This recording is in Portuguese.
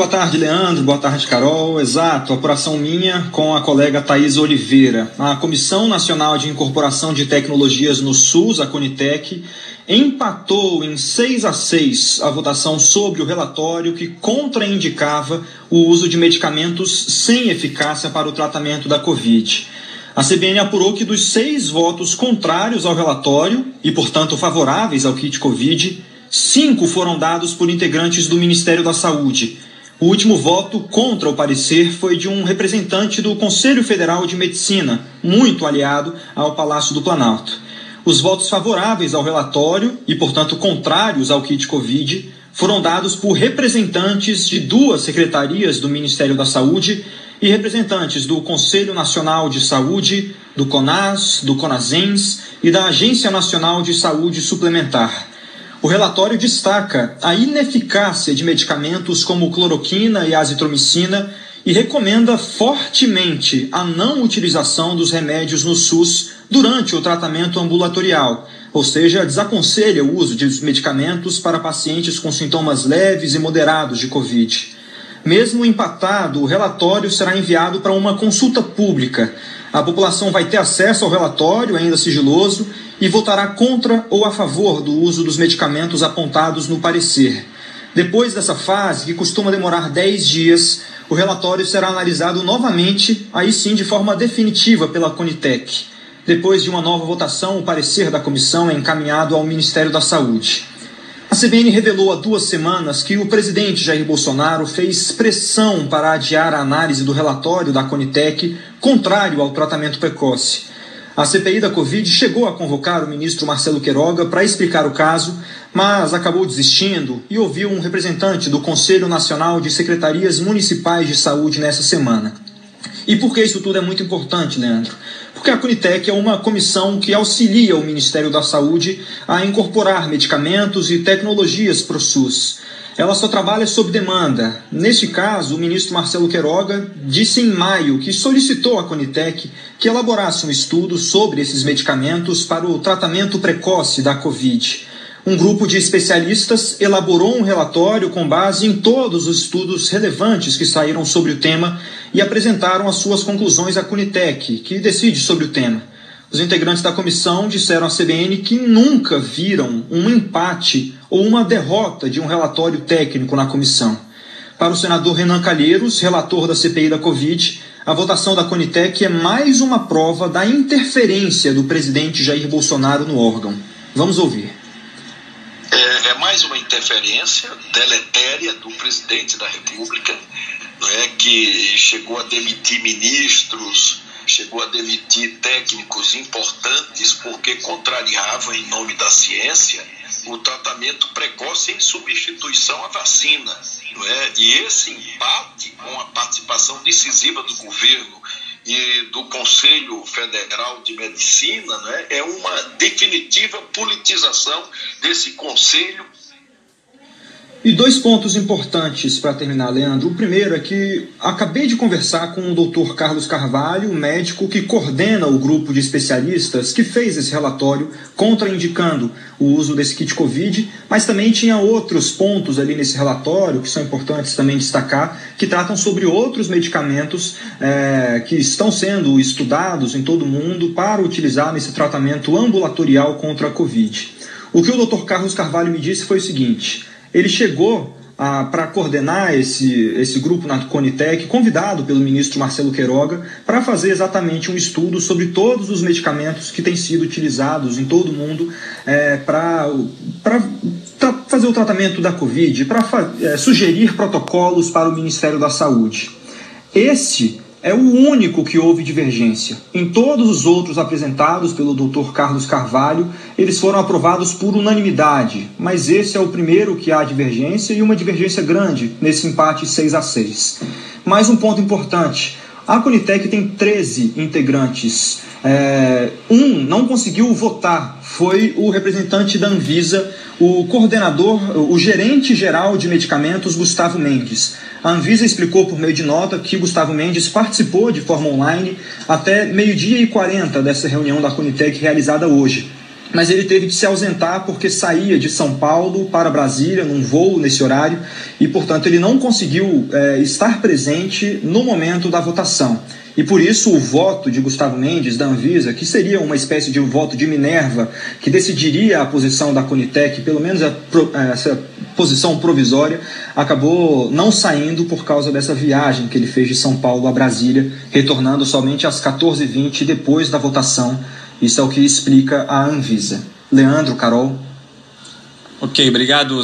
boa tarde, Leandro. Boa tarde, Carol. Exato, apuração minha com a colega Thais Oliveira. A Comissão Nacional de Incorporação de Tecnologias no SUS, a Conitec, empatou em 6 a 6 a votação sobre o relatório que contraindicava o uso de medicamentos sem eficácia para o tratamento da Covid. A CBN apurou que dos seis votos contrários ao relatório e, portanto, favoráveis ao kit Covid, cinco foram dados por integrantes do Ministério da Saúde. O último voto contra o parecer foi de um representante do Conselho Federal de Medicina, muito aliado ao Palácio do Planalto. Os votos favoráveis ao relatório e, portanto, contrários ao kit Covid foram dados por representantes de duas secretarias do Ministério da Saúde e representantes do Conselho Nacional de Saúde, do CONAS, do CONASENS e da Agência Nacional de Saúde Suplementar. O relatório destaca a ineficácia de medicamentos como cloroquina e azitromicina e recomenda fortemente a não utilização dos remédios no SUS durante o tratamento ambulatorial, ou seja, desaconselha o uso de medicamentos para pacientes com sintomas leves e moderados de Covid. Mesmo empatado, o relatório será enviado para uma consulta pública. A população vai ter acesso ao relatório, ainda sigiloso, e votará contra ou a favor do uso dos medicamentos apontados no parecer. Depois dessa fase, que costuma demorar 10 dias, o relatório será analisado novamente, aí sim de forma definitiva pela Conitec. Depois de uma nova votação, o parecer da comissão é encaminhado ao Ministério da Saúde. A CBN revelou há duas semanas que o presidente Jair Bolsonaro fez pressão para adiar a análise do relatório da Conitec contrário ao tratamento precoce. A CPI da Covid chegou a convocar o ministro Marcelo Queiroga para explicar o caso, mas acabou desistindo e ouviu um representante do Conselho Nacional de Secretarias Municipais de Saúde nessa semana. E por que isso tudo é muito importante, Leandro? Porque a Conitec é uma comissão que auxilia o Ministério da Saúde a incorporar medicamentos e tecnologias para o SUS. Ela só trabalha sob demanda. Neste caso, o ministro Marcelo Queiroga disse em maio que solicitou à Conitec que elaborasse um estudo sobre esses medicamentos para o tratamento precoce da Covid. Um grupo de especialistas elaborou um relatório com base em todos os estudos relevantes que saíram sobre o tema e apresentaram as suas conclusões à Cunitec, que decide sobre o tema. Os integrantes da comissão disseram à CBN que nunca viram um empate ou uma derrota de um relatório técnico na comissão. Para o senador Renan Calheiros, relator da CPI da Covid, a votação da Conitec é mais uma prova da interferência do presidente Jair Bolsonaro no órgão. Vamos ouvir é mais uma interferência deletéria do presidente da República, não é, que chegou a demitir ministros, chegou a demitir técnicos importantes porque contrariava, em nome da ciência, o tratamento precoce em substituição à vacina. Não é? E esse empate, com a participação decisiva do governo e do Conselho Federal de Medicina né, é uma definitiva politização desse conselho e dois pontos importantes para terminar, Leandro. O primeiro é que acabei de conversar com o Dr. Carlos Carvalho, médico que coordena o grupo de especialistas que fez esse relatório contraindicando o uso desse kit Covid, mas também tinha outros pontos ali nesse relatório que são importantes também destacar, que tratam sobre outros medicamentos é, que estão sendo estudados em todo o mundo para utilizar nesse tratamento ambulatorial contra a Covid. O que o Dr. Carlos Carvalho me disse foi o seguinte ele chegou para coordenar esse, esse grupo na Conitec, convidado pelo ministro Marcelo Queiroga, para fazer exatamente um estudo sobre todos os medicamentos que têm sido utilizados em todo o mundo é, para fazer o tratamento da Covid, para é, sugerir protocolos para o Ministério da Saúde. Esse é o único que houve divergência. Em todos os outros apresentados pelo Dr. Carlos Carvalho, eles foram aprovados por unanimidade, mas esse é o primeiro que há divergência e uma divergência grande nesse empate 6 a 6. Mais um ponto importante: a Conitec tem 13 integrantes. É, um não conseguiu votar, foi o representante da Anvisa, o coordenador, o gerente geral de medicamentos, Gustavo Mendes. A Anvisa explicou por meio de nota que Gustavo Mendes participou de forma online até meio-dia e 40 dessa reunião da Conitec realizada hoje. mas ele teve de se ausentar porque saía de São Paulo para Brasília num voo nesse horário e, portanto, ele não conseguiu é, estar presente no momento da votação. E por isso o voto de Gustavo Mendes, da Anvisa, que seria uma espécie de voto de Minerva, que decidiria a posição da Conitec, pelo menos a, essa posição provisória, acabou não saindo por causa dessa viagem que ele fez de São Paulo a Brasília, retornando somente às 14h20 depois da votação isso é o que explica a Anvisa. Leandro, Carol. Ok, obrigado.